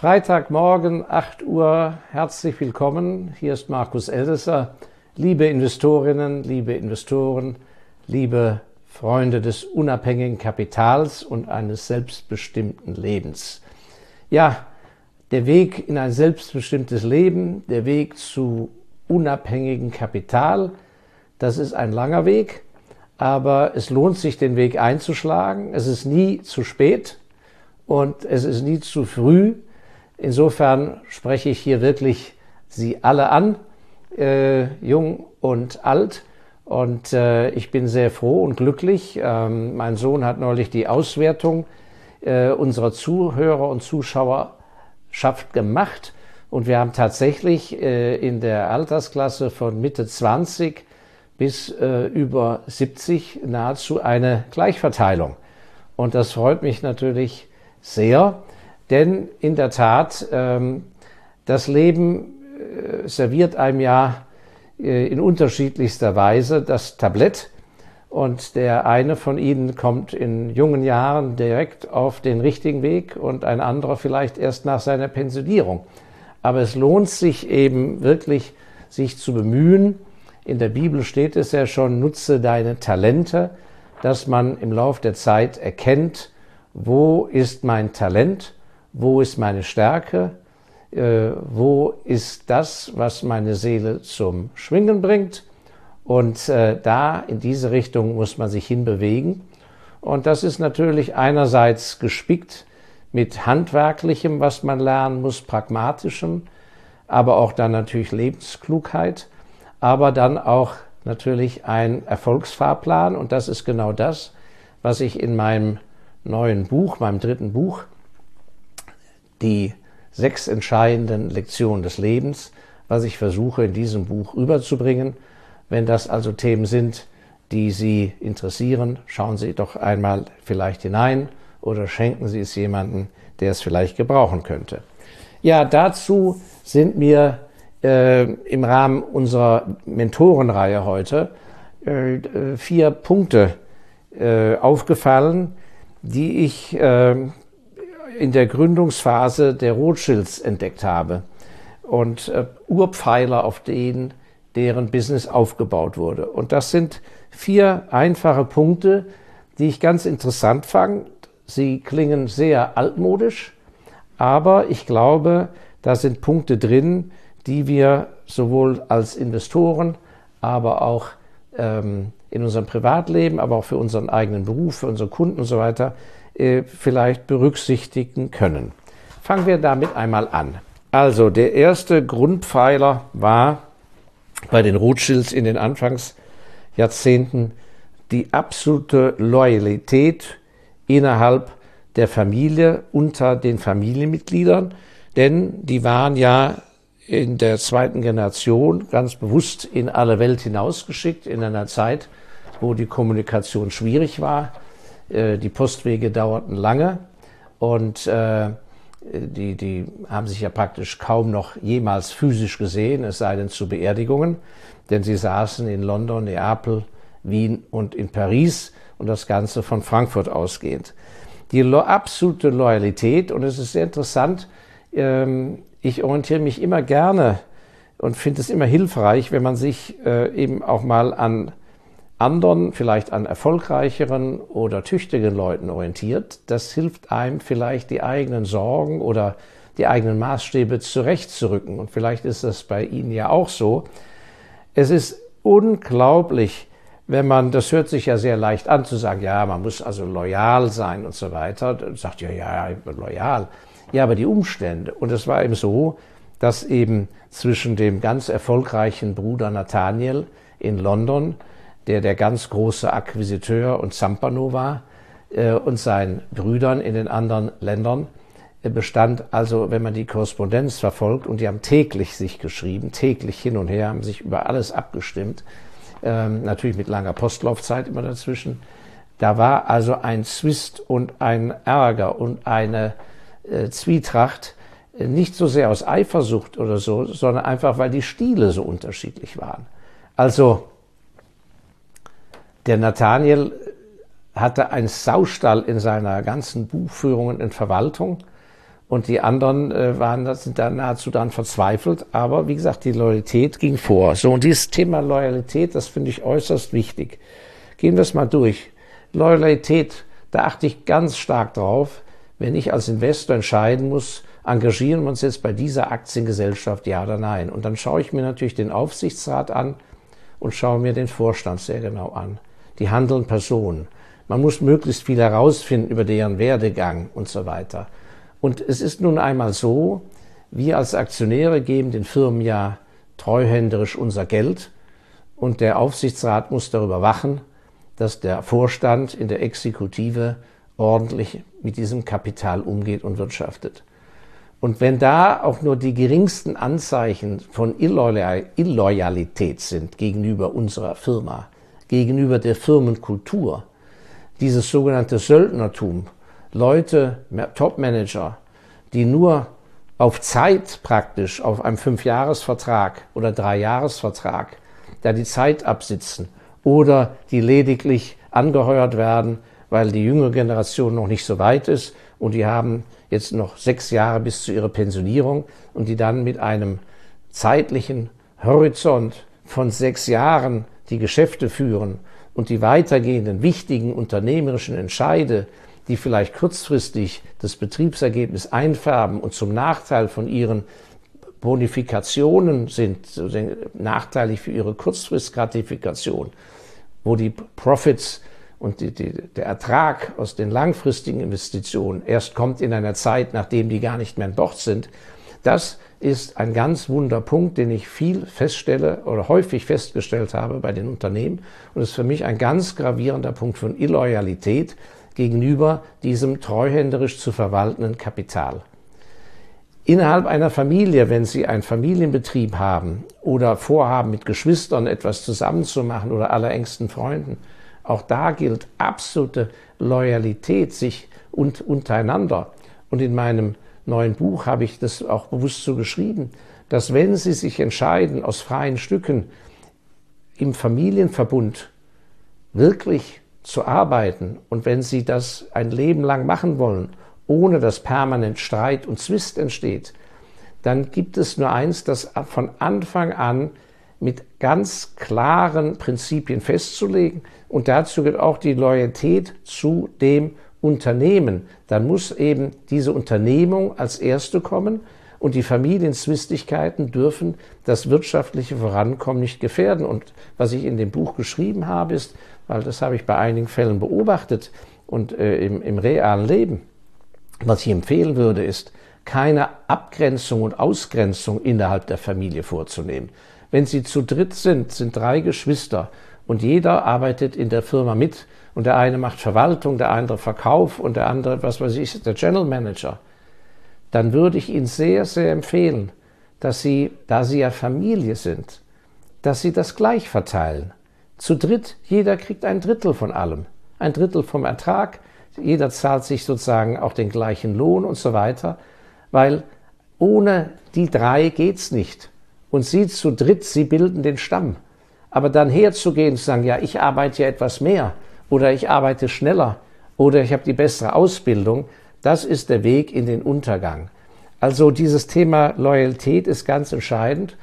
Freitagmorgen, 8 Uhr, herzlich willkommen. Hier ist Markus Eldesser. Liebe Investorinnen, liebe Investoren, liebe Freunde des unabhängigen Kapitals und eines selbstbestimmten Lebens. Ja, der Weg in ein selbstbestimmtes Leben, der Weg zu unabhängigem Kapital, das ist ein langer Weg, aber es lohnt sich, den Weg einzuschlagen. Es ist nie zu spät und es ist nie zu früh. Insofern spreche ich hier wirklich Sie alle an, äh, jung und alt. Und äh, ich bin sehr froh und glücklich. Ähm, mein Sohn hat neulich die Auswertung äh, unserer Zuhörer und Zuschauerschaft gemacht. Und wir haben tatsächlich äh, in der Altersklasse von Mitte 20 bis äh, über 70 nahezu eine Gleichverteilung. Und das freut mich natürlich sehr. Denn in der Tat, ähm, das Leben äh, serviert einem ja äh, in unterschiedlichster Weise das Tablett. Und der eine von ihnen kommt in jungen Jahren direkt auf den richtigen Weg und ein anderer vielleicht erst nach seiner Pensionierung. Aber es lohnt sich eben wirklich, sich zu bemühen. In der Bibel steht es ja schon, nutze deine Talente, dass man im Lauf der Zeit erkennt, wo ist mein Talent wo ist meine Stärke, äh, wo ist das, was meine Seele zum Schwingen bringt. Und äh, da in diese Richtung muss man sich hinbewegen. Und das ist natürlich einerseits gespickt mit handwerklichem, was man lernen muss, pragmatischem, aber auch dann natürlich Lebensklugheit, aber dann auch natürlich ein Erfolgsfahrplan. Und das ist genau das, was ich in meinem neuen Buch, meinem dritten Buch, die sechs entscheidenden Lektionen des Lebens, was ich versuche in diesem Buch rüberzubringen. Wenn das also Themen sind, die Sie interessieren, schauen Sie doch einmal vielleicht hinein oder schenken Sie es jemandem, der es vielleicht gebrauchen könnte. Ja, dazu sind mir äh, im Rahmen unserer Mentorenreihe heute äh, vier Punkte äh, aufgefallen, die ich äh, in der Gründungsphase der Rothschilds entdeckt habe und äh, Urpfeiler, auf denen deren Business aufgebaut wurde. Und das sind vier einfache Punkte, die ich ganz interessant fand. Sie klingen sehr altmodisch, aber ich glaube, da sind Punkte drin, die wir sowohl als Investoren, aber auch ähm, in unserem Privatleben, aber auch für unseren eigenen Beruf, für unsere Kunden und so weiter äh, vielleicht berücksichtigen können. Fangen wir damit einmal an. Also der erste Grundpfeiler war bei den Rothschilds in den Anfangsjahrzehnten die absolute Loyalität innerhalb der Familie unter den Familienmitgliedern, denn die waren ja in der zweiten Generation ganz bewusst in alle Welt hinausgeschickt, in einer Zeit, wo die Kommunikation schwierig war, die Postwege dauerten lange und äh, die, die haben sich ja praktisch kaum noch jemals physisch gesehen, es sei denn zu Beerdigungen, denn sie saßen in London, Neapel, Wien und in Paris und das Ganze von Frankfurt ausgehend. Die lo absolute Loyalität, und es ist sehr interessant, ähm, ich orientiere mich immer gerne und finde es immer hilfreich, wenn man sich äh, eben auch mal an anderen, vielleicht an erfolgreicheren oder tüchtigen Leuten orientiert. Das hilft einem vielleicht die eigenen Sorgen oder die eigenen Maßstäbe zurechtzurücken. Und vielleicht ist das bei Ihnen ja auch so. Es ist unglaublich, wenn man, das hört sich ja sehr leicht an zu sagen, ja, man muss also loyal sein und so weiter. Dann sagt ja, ja, loyal. Ja, aber die Umstände. Und es war eben so, dass eben zwischen dem ganz erfolgreichen Bruder Nathaniel in London der der ganz große Akquisiteur und Zampano war, äh, und seinen Brüdern in den anderen Ländern äh, bestand also, wenn man die Korrespondenz verfolgt, und die haben täglich sich geschrieben, täglich hin und her, haben sich über alles abgestimmt, ähm, natürlich mit langer Postlaufzeit immer dazwischen. Da war also ein Zwist und ein Ärger und eine äh, Zwietracht, äh, nicht so sehr aus Eifersucht oder so, sondern einfach, weil die Stile so unterschiedlich waren. Also der Nathaniel hatte einen Saustall in seiner ganzen Buchführung und Verwaltung Und die anderen äh, waren sind dann nahezu dann verzweifelt. Aber wie gesagt, die Loyalität ging vor. So, und dieses Thema Loyalität, das finde ich äußerst wichtig. Gehen wir es mal durch. Loyalität, da achte ich ganz stark drauf, wenn ich als Investor entscheiden muss, engagieren wir uns jetzt bei dieser Aktiengesellschaft, ja oder nein. Und dann schaue ich mir natürlich den Aufsichtsrat an und schaue mir den Vorstand sehr genau an. Die handelnden Personen. Man muss möglichst viel herausfinden über deren Werdegang und so weiter. Und es ist nun einmal so, wir als Aktionäre geben den Firmen ja treuhänderisch unser Geld und der Aufsichtsrat muss darüber wachen, dass der Vorstand in der Exekutive ordentlich mit diesem Kapital umgeht und wirtschaftet. Und wenn da auch nur die geringsten Anzeichen von Illoyalität sind gegenüber unserer Firma, gegenüber der Firmenkultur, dieses sogenannte Söldnertum, Leute, Topmanager, die nur auf Zeit praktisch, auf einem Fünfjahresvertrag oder Dreijahresvertrag, da die Zeit absitzen oder die lediglich angeheuert werden, weil die jüngere Generation noch nicht so weit ist und die haben jetzt noch sechs Jahre bis zu ihrer Pensionierung und die dann mit einem zeitlichen Horizont von sechs Jahren die Geschäfte führen und die weitergehenden wichtigen unternehmerischen Entscheide, die vielleicht kurzfristig das Betriebsergebnis einfärben und zum Nachteil von ihren Bonifikationen sind, nachteilig für ihre Kurzfristgratifikation, wo die Profits und die, die, der Ertrag aus den langfristigen Investitionen erst kommt in einer Zeit, nachdem die gar nicht mehr Bord sind, das ist ein ganz wunder Punkt, den ich viel feststelle oder häufig festgestellt habe bei den Unternehmen und ist für mich ein ganz gravierender Punkt von Illoyalität gegenüber diesem treuhänderisch zu verwaltenden Kapital. Innerhalb einer Familie, wenn Sie einen Familienbetrieb haben oder vorhaben, mit Geschwistern etwas zusammenzumachen oder allerengsten Freunden, auch da gilt absolute Loyalität sich und untereinander. Und in meinem neuen Buch habe ich das auch bewusst so geschrieben, dass wenn Sie sich entscheiden, aus freien Stücken im Familienverbund wirklich zu arbeiten und wenn Sie das ein Leben lang machen wollen, ohne dass permanent Streit und Zwist entsteht, dann gibt es nur eins, das von Anfang an mit ganz klaren Prinzipien festzulegen. Und dazu gehört auch die Loyalität zu dem Unternehmen. Dann muss eben diese Unternehmung als erste kommen und die Familienzwistigkeiten dürfen das wirtschaftliche Vorankommen nicht gefährden. Und was ich in dem Buch geschrieben habe, ist, weil das habe ich bei einigen Fällen beobachtet und äh, im, im realen Leben, was ich empfehlen würde, ist, keine Abgrenzung und Ausgrenzung innerhalb der Familie vorzunehmen. Wenn Sie zu dritt sind, sind drei Geschwister und jeder arbeitet in der Firma mit und der eine macht Verwaltung, der andere Verkauf und der andere, was weiß ich, der General Manager, dann würde ich Ihnen sehr, sehr empfehlen, dass Sie, da Sie ja Familie sind, dass Sie das gleich verteilen. Zu dritt, jeder kriegt ein Drittel von allem, ein Drittel vom Ertrag, jeder zahlt sich sozusagen auch den gleichen Lohn und so weiter, weil ohne die drei geht's nicht. Und sie zu dritt, sie bilden den Stamm. Aber dann herzugehen und zu sagen, ja, ich arbeite ja etwas mehr oder ich arbeite schneller oder ich habe die bessere Ausbildung, das ist der Weg in den Untergang. Also dieses Thema Loyalität ist ganz entscheidend,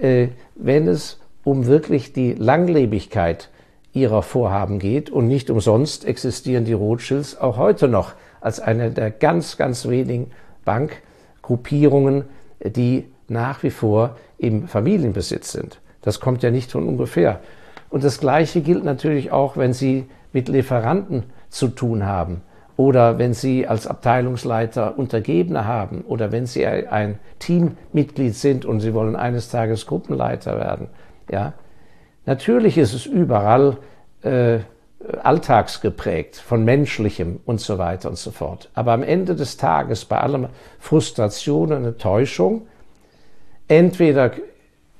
äh, wenn es um wirklich die Langlebigkeit ihrer Vorhaben geht. Und nicht umsonst existieren die Rothschilds auch heute noch als eine der ganz, ganz wenigen Bankgruppierungen, die nach wie vor im Familienbesitz sind. Das kommt ja nicht von ungefähr. Und das Gleiche gilt natürlich auch, wenn Sie mit Lieferanten zu tun haben oder wenn Sie als Abteilungsleiter Untergebene haben oder wenn Sie ein Teammitglied sind und Sie wollen eines Tages Gruppenleiter werden. Ja, natürlich ist es überall äh, alltagsgeprägt von menschlichem und so weiter und so fort. Aber am Ende des Tages bei allem Frustration und Enttäuschung entweder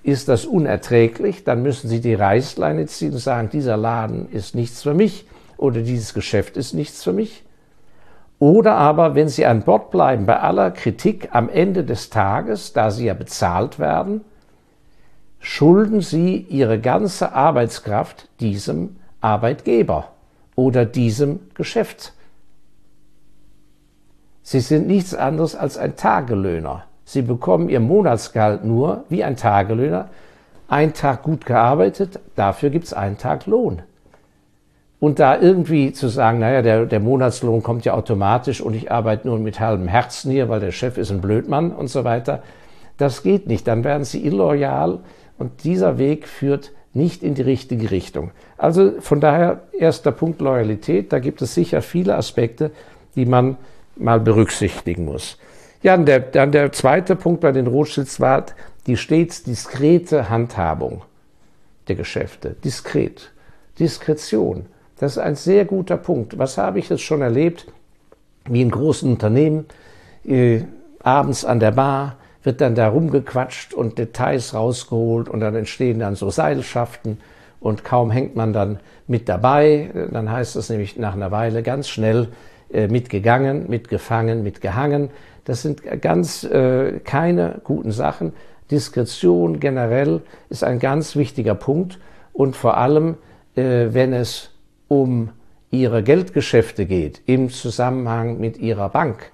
ist das unerträglich, dann müssen Sie die Reißleine ziehen und sagen, dieser Laden ist nichts für mich oder dieses Geschäft ist nichts für mich. Oder aber, wenn Sie an Bord bleiben, bei aller Kritik am Ende des Tages, da Sie ja bezahlt werden, schulden Sie Ihre ganze Arbeitskraft diesem Arbeitgeber oder diesem Geschäft. Sie sind nichts anderes als ein Tagelöhner. Sie bekommen ihr Monatsgehalt nur wie ein Tagelöhner. Ein Tag gut gearbeitet, dafür gibt es einen Tag Lohn. Und da irgendwie zu sagen, naja, der, der Monatslohn kommt ja automatisch und ich arbeite nur mit halbem Herzen hier, weil der Chef ist ein Blödmann und so weiter, das geht nicht. Dann werden sie illoyal und dieser Weg führt nicht in die richtige Richtung. Also von daher erster Punkt Loyalität. Da gibt es sicher viele Aspekte, die man mal berücksichtigen muss. Ja, und der, dann der zweite Punkt bei den Rothschilds war die stets diskrete Handhabung der Geschäfte. Diskret. Diskretion. Das ist ein sehr guter Punkt. Was habe ich jetzt schon erlebt? Wie in großen Unternehmen, äh, abends an der Bar wird dann da rumgequatscht und Details rausgeholt und dann entstehen dann so Seilschaften und kaum hängt man dann mit dabei, dann heißt es nämlich nach einer Weile ganz schnell äh, mitgegangen, mitgefangen, mitgehangen. Das sind ganz äh, keine guten Sachen. Diskretion generell ist ein ganz wichtiger Punkt und vor allem, äh, wenn es um ihre Geldgeschäfte geht im Zusammenhang mit ihrer Bank,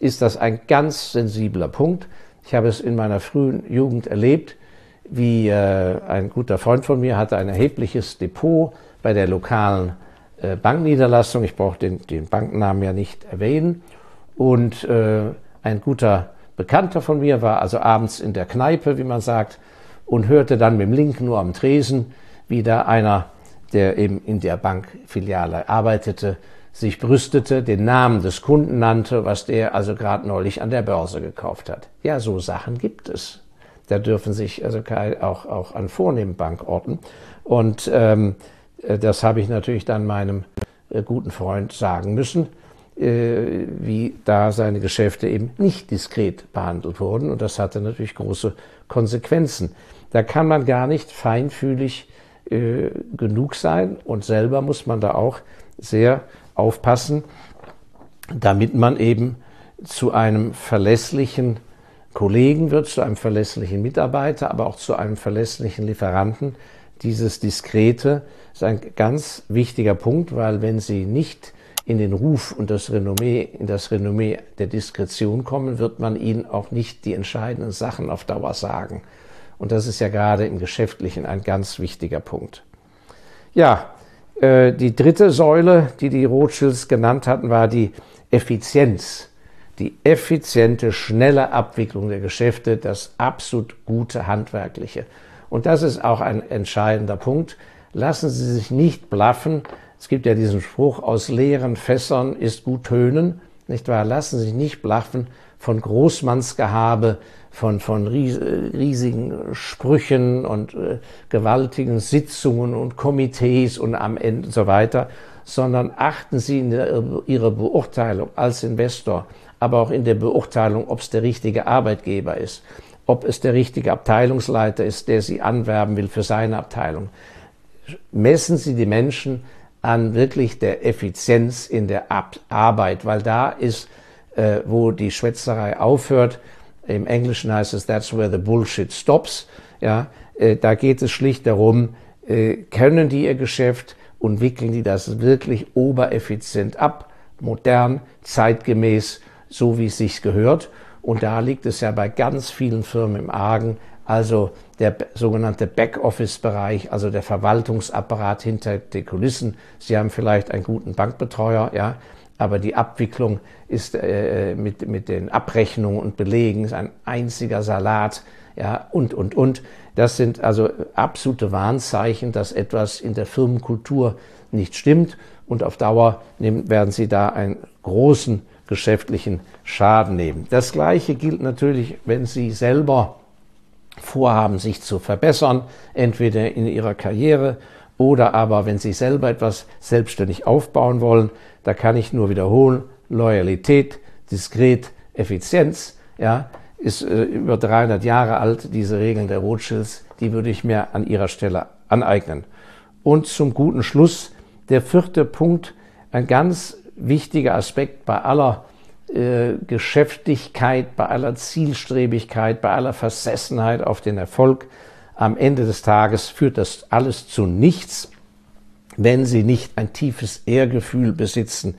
ist das ein ganz sensibler Punkt. Ich habe es in meiner frühen Jugend erlebt, wie äh, ein guter Freund von mir hatte ein erhebliches Depot bei der lokalen äh, Bankniederlassung. Ich brauche den, den Banknamen ja nicht erwähnen. Und äh, ein guter Bekannter von mir war also abends in der Kneipe, wie man sagt, und hörte dann mit dem linken Ohr am Tresen, wie da einer, der eben in der Bankfiliale arbeitete, sich brüstete, den Namen des Kunden nannte, was der also gerade neulich an der Börse gekauft hat. Ja, so Sachen gibt es. Da dürfen sich also auch, auch an vornehmen Bankorten. Und ähm, äh, das habe ich natürlich dann meinem äh, guten Freund sagen müssen, wie da seine Geschäfte eben nicht diskret behandelt wurden. Und das hatte natürlich große Konsequenzen. Da kann man gar nicht feinfühlig äh, genug sein und selber muss man da auch sehr aufpassen, damit man eben zu einem verlässlichen Kollegen wird, zu einem verlässlichen Mitarbeiter, aber auch zu einem verlässlichen Lieferanten. Dieses Diskrete ist ein ganz wichtiger Punkt, weil wenn Sie nicht in den Ruf und das Renommee, in das Renommee der Diskretion kommen, wird man ihnen auch nicht die entscheidenden Sachen auf Dauer sagen. Und das ist ja gerade im Geschäftlichen ein ganz wichtiger Punkt. Ja, äh, die dritte Säule, die die Rothschilds genannt hatten, war die Effizienz. Die effiziente, schnelle Abwicklung der Geschäfte, das absolut gute Handwerkliche. Und das ist auch ein entscheidender Punkt. Lassen Sie sich nicht blaffen. Es gibt ja diesen Spruch, aus leeren Fässern ist gut tönen. Nicht wahr? Lassen Sie sich nicht blaffen von Großmannsgehabe, von, von riesigen Sprüchen und äh, gewaltigen Sitzungen und Komitees und am Ende und so weiter, sondern achten Sie in der, Ihrer Beurteilung als Investor, aber auch in der Beurteilung, ob es der richtige Arbeitgeber ist, ob es der richtige Abteilungsleiter ist, der Sie anwerben will für seine Abteilung. Messen Sie die Menschen an wirklich der Effizienz in der Arbeit, weil da ist, äh, wo die Schwätzerei aufhört, im Englischen heißt es, that's where the bullshit stops. Ja, äh, da geht es schlicht darum, äh, können die ihr Geschäft und wickeln die das wirklich obereffizient ab, modern, zeitgemäß, so wie es sich gehört. Und da liegt es ja bei ganz vielen Firmen im Argen, also der sogenannte Backoffice-Bereich, also der Verwaltungsapparat hinter den Kulissen. Sie haben vielleicht einen guten Bankbetreuer, ja, aber die Abwicklung ist äh, mit, mit den Abrechnungen und Belegen ist ein einziger Salat, ja, und, und, und. Das sind also absolute Warnzeichen, dass etwas in der Firmenkultur nicht stimmt und auf Dauer nehmen, werden Sie da einen großen geschäftlichen Schaden nehmen. Das Gleiche gilt natürlich, wenn Sie selber vorhaben, sich zu verbessern, entweder in Ihrer Karriere oder aber, wenn Sie selber etwas selbstständig aufbauen wollen, da kann ich nur wiederholen, Loyalität, diskret, Effizienz, ja, ist äh, über 300 Jahre alt, diese Regeln der Rothschilds, die würde ich mir an Ihrer Stelle aneignen. Und zum guten Schluss der vierte Punkt, ein ganz wichtiger Aspekt bei aller äh, Geschäftigkeit, bei aller Zielstrebigkeit, bei aller Versessenheit auf den Erfolg, am Ende des Tages führt das alles zu nichts, wenn Sie nicht ein tiefes Ehrgefühl besitzen,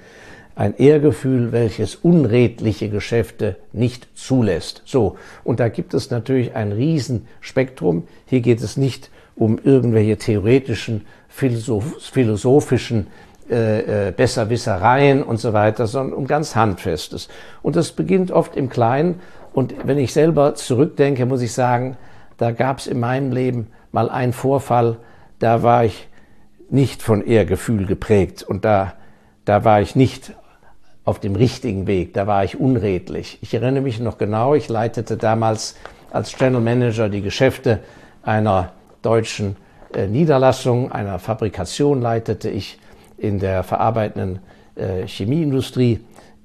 ein Ehrgefühl, welches unredliche Geschäfte nicht zulässt. So, und da gibt es natürlich ein Riesenspektrum. Hier geht es nicht um irgendwelche theoretischen, philosophischen äh, äh, Besserwissereien und so weiter, sondern um ganz Handfestes. Und das beginnt oft im Kleinen. Und wenn ich selber zurückdenke, muss ich sagen, da gab es in meinem Leben mal einen Vorfall, da war ich nicht von Ehrgefühl geprägt und da, da war ich nicht auf dem richtigen Weg, da war ich unredlich. Ich erinnere mich noch genau, ich leitete damals als General Manager die Geschäfte einer deutschen äh, Niederlassung, einer Fabrikation leitete ich in der verarbeitenden äh, Chemieindustrie,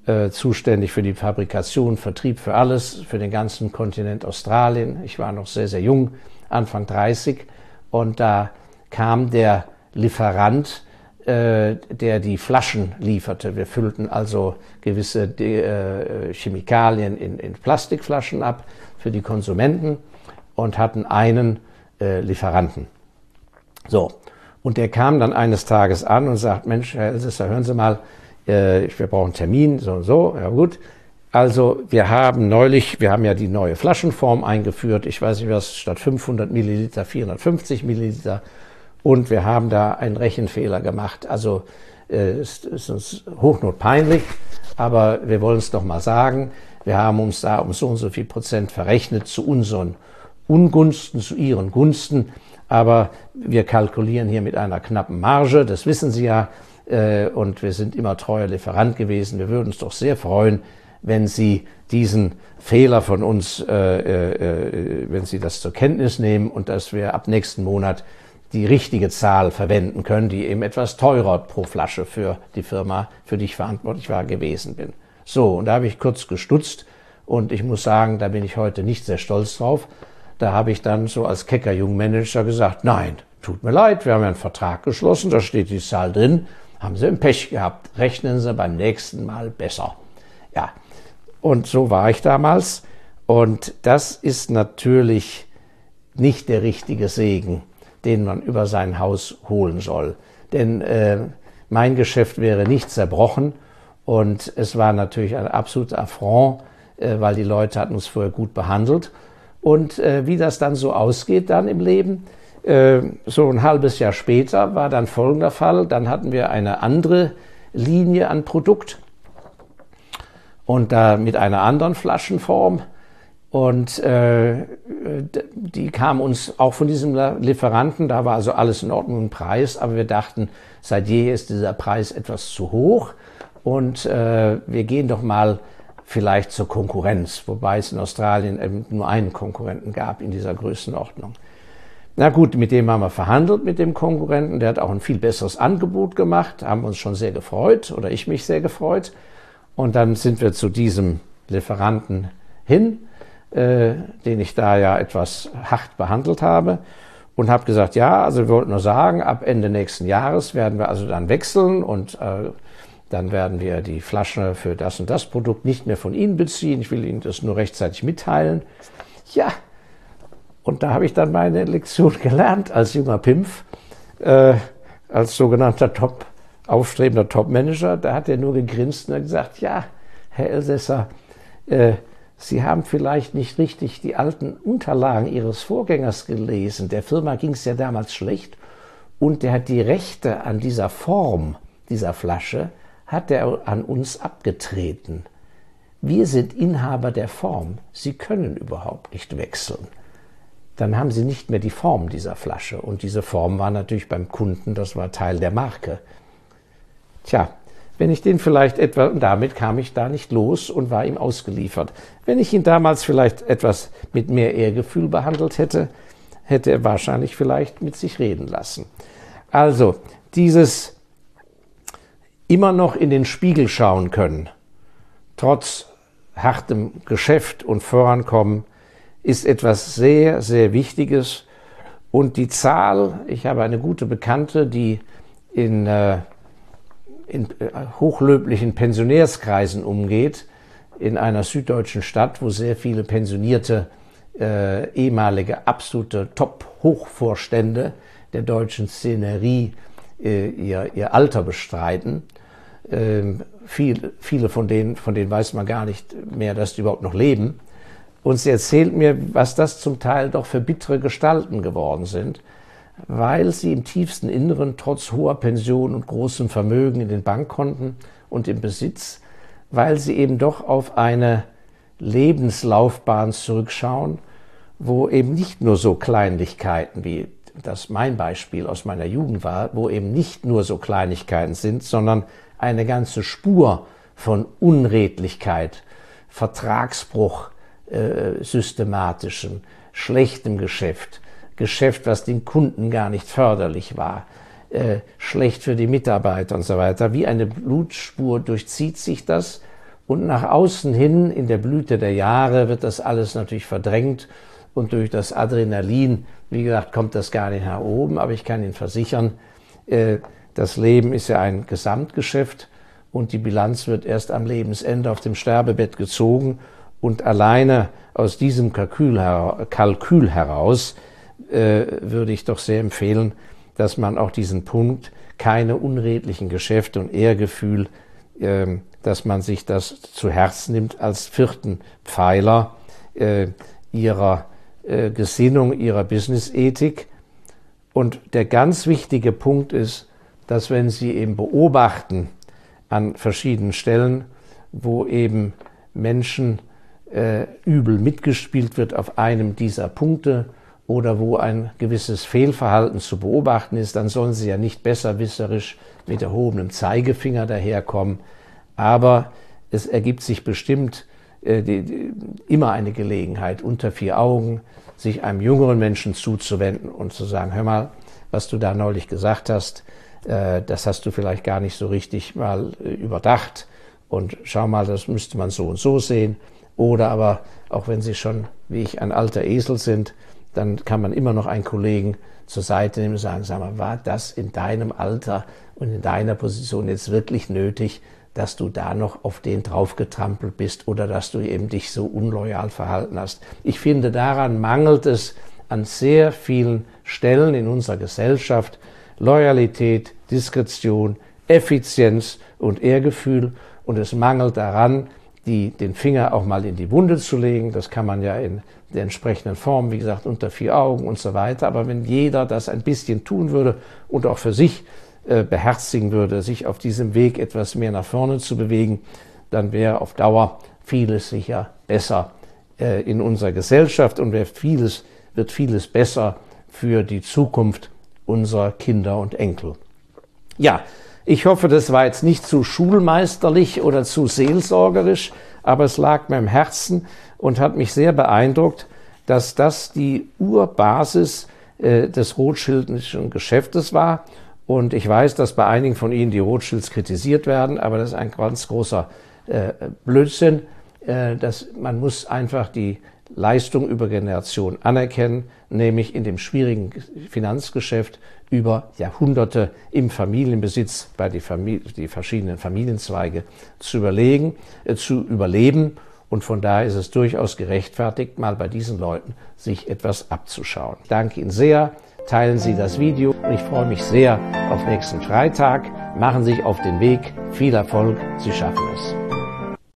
äh, zuständig für die Fabrikation, Vertrieb für alles, für den ganzen Kontinent Australien. Ich war noch sehr, sehr jung, Anfang 30, und da kam der Lieferant äh, der die Flaschen lieferte. Wir füllten also gewisse äh, Chemikalien in, in, Plastikflaschen ab für die Konsumenten und hatten einen äh, Lieferanten. So, und der kam dann eines Tages an und sagt, Mensch, Herr Elsesser, hören Sie mal, äh, wir brauchen einen Termin, so und so. Ja gut, also wir haben neulich, wir haben ja die neue Flaschenform eingeführt. Ich weiß nicht was, statt 500 Milliliter 450 Milliliter und wir haben da einen Rechenfehler gemacht. Also äh, es ist uns hochnotpeinlich, aber wir wollen es doch mal sagen. Wir haben uns da um so und so viel Prozent verrechnet zu unseren Ungunsten, zu ihren Gunsten. Aber wir kalkulieren hier mit einer knappen Marge, das wissen Sie ja. Äh, und wir sind immer treuer Lieferant gewesen. Wir würden uns doch sehr freuen, wenn Sie diesen Fehler von uns, äh, äh, wenn Sie das zur Kenntnis nehmen und dass wir ab nächsten Monat die richtige Zahl verwenden können, die eben etwas teurer pro Flasche für die Firma, für die ich verantwortlich war, gewesen bin. So, und da habe ich kurz gestutzt und ich muss sagen, da bin ich heute nicht sehr stolz drauf. Da habe ich dann so als kecker Jungmanager gesagt, nein, tut mir leid, wir haben ja einen Vertrag geschlossen, da steht die Zahl drin, haben Sie im Pech gehabt, rechnen Sie beim nächsten Mal besser. Ja, und so war ich damals und das ist natürlich nicht der richtige Segen den man über sein Haus holen soll. Denn äh, mein Geschäft wäre nicht zerbrochen und es war natürlich ein absoluter Affront, äh, weil die Leute hatten uns vorher gut behandelt. Und äh, wie das dann so ausgeht dann im Leben, äh, so ein halbes Jahr später war dann folgender Fall. Dann hatten wir eine andere Linie an Produkt und da mit einer anderen Flaschenform. Und äh, die kam uns auch von diesem Lieferanten, da war also alles in Ordnung im Preis, aber wir dachten, seit je ist dieser Preis etwas zu hoch und äh, wir gehen doch mal vielleicht zur Konkurrenz, wobei es in Australien eben nur einen Konkurrenten gab in dieser Größenordnung. Na gut, mit dem haben wir verhandelt, mit dem Konkurrenten. Der hat auch ein viel besseres Angebot gemacht, haben uns schon sehr gefreut oder ich mich sehr gefreut. Und dann sind wir zu diesem Lieferanten hin äh, den ich da ja etwas hart behandelt habe und habe gesagt, ja, also wir wollten nur sagen, ab Ende nächsten Jahres werden wir also dann wechseln und äh, dann werden wir die Flasche für das und das Produkt nicht mehr von Ihnen beziehen. Ich will Ihnen das nur rechtzeitig mitteilen. Ja, und da habe ich dann meine Lektion gelernt als junger Pimpf, äh, als sogenannter Top, aufstrebender Top-Manager. Da hat er nur gegrinst und gesagt, ja, Herr Elsässer, äh, Sie haben vielleicht nicht richtig die alten Unterlagen Ihres Vorgängers gelesen. Der Firma ging es ja damals schlecht und der hat die Rechte an dieser Form dieser Flasche hat er an uns abgetreten. Wir sind Inhaber der Form. Sie können überhaupt nicht wechseln. Dann haben Sie nicht mehr die Form dieser Flasche. Und diese Form war natürlich beim Kunden, das war Teil der Marke. Tja, wenn ich den vielleicht etwa, und damit kam ich da nicht los und war ihm ausgeliefert. Wenn ich ihn damals vielleicht etwas mit mehr Ehrgefühl behandelt hätte, hätte er wahrscheinlich vielleicht mit sich reden lassen. Also, dieses immer noch in den Spiegel schauen können, trotz hartem Geschäft und Vorankommen, ist etwas sehr, sehr Wichtiges. Und die Zahl, ich habe eine gute Bekannte, die in äh, in äh, hochlöblichen Pensionärskreisen umgeht, in einer süddeutschen Stadt, wo sehr viele pensionierte äh, ehemalige absolute Top-Hochvorstände der deutschen Szenerie äh, ihr, ihr Alter bestreiten. Ähm, viel, viele von denen, von denen weiß man gar nicht mehr, dass die überhaupt noch leben. Und sie erzählt mir, was das zum Teil doch für bittere Gestalten geworden sind, weil sie im tiefsten Inneren trotz hoher Pension und großem Vermögen in den Bankkonten und im Besitz, weil sie eben doch auf eine Lebenslaufbahn zurückschauen, wo eben nicht nur so Kleinlichkeiten wie das mein Beispiel aus meiner Jugend war, wo eben nicht nur so Kleinigkeiten sind, sondern eine ganze Spur von Unredlichkeit, Vertragsbruch, äh, systematischem, schlechtem Geschäft, Geschäft, was den Kunden gar nicht förderlich war, äh, schlecht für die Mitarbeiter und so weiter. Wie eine Blutspur durchzieht sich das. Und nach außen hin in der Blüte der Jahre wird das alles natürlich verdrängt. Und durch das Adrenalin, wie gesagt, kommt das gar nicht nach oben, aber ich kann Ihnen versichern, äh, das Leben ist ja ein Gesamtgeschäft und die Bilanz wird erst am Lebensende auf dem Sterbebett gezogen und alleine aus diesem Kalkül, heraus äh, würde ich doch sehr empfehlen, dass man auch diesen Punkt, keine unredlichen Geschäfte und Ehrgefühl, äh, dass man sich das zu Herzen nimmt als vierten Pfeiler äh, ihrer äh, Gesinnung, ihrer Business-Ethik. Und der ganz wichtige Punkt ist, dass wenn Sie eben beobachten an verschiedenen Stellen, wo eben Menschen äh, übel mitgespielt wird auf einem dieser Punkte oder wo ein gewisses Fehlverhalten zu beobachten ist, dann sollen Sie ja nicht besserwisserisch mit erhobenem Zeigefinger daherkommen. Aber es ergibt sich bestimmt äh, die, die, immer eine Gelegenheit, unter vier Augen sich einem jüngeren Menschen zuzuwenden und zu sagen, hör mal, was du da neulich gesagt hast, das hast du vielleicht gar nicht so richtig mal äh, überdacht und schau mal, das müsste man so und so sehen. Oder aber, auch wenn sie schon, wie ich, ein alter Esel sind, dann kann man immer noch einen Kollegen zur Seite nehmen und sagen, sag mal, war das in deinem Alter und in deiner Position jetzt wirklich nötig, dass du da noch auf den draufgetrampelt bist oder dass du eben dich so unloyal verhalten hast. Ich finde, daran mangelt es an sehr vielen Stellen in unserer Gesellschaft. Loyalität, Diskretion, Effizienz und Ehrgefühl. Und es mangelt daran, die, den Finger auch mal in die Wunde zu legen. Das kann man ja in der entsprechenden Form, wie gesagt, unter vier Augen und so weiter. Aber wenn jeder das ein bisschen tun würde und auch für sich äh, beherzigen würde, sich auf diesem Weg etwas mehr nach vorne zu bewegen, dann wäre auf Dauer vieles sicher besser äh, in unserer Gesellschaft und vieles, wird vieles besser für die Zukunft unserer Kinder und Enkel. Ja, ich hoffe, das war jetzt nicht zu schulmeisterlich oder zu seelsorgerisch, aber es lag mir im Herzen und hat mich sehr beeindruckt, dass das die Urbasis äh, des Rothschildischen Geschäftes war und ich weiß, dass bei einigen von Ihnen die Rothschilds kritisiert werden, aber das ist ein ganz großer äh, Blödsinn. Äh, dass man muss einfach die Leistung über Generationen anerkennen, nämlich in dem schwierigen Finanzgeschäft über Jahrhunderte im Familienbesitz bei die, Familie, die verschiedenen Familienzweige zu überlegen, äh, zu überleben. Und von daher ist es durchaus gerechtfertigt, mal bei diesen Leuten sich etwas abzuschauen. Danke Ihnen sehr teilen Sie das Video und ich freue mich sehr auf nächsten Freitag. Machen Sie sich auf den Weg. Viel Erfolg, Sie schaffen es.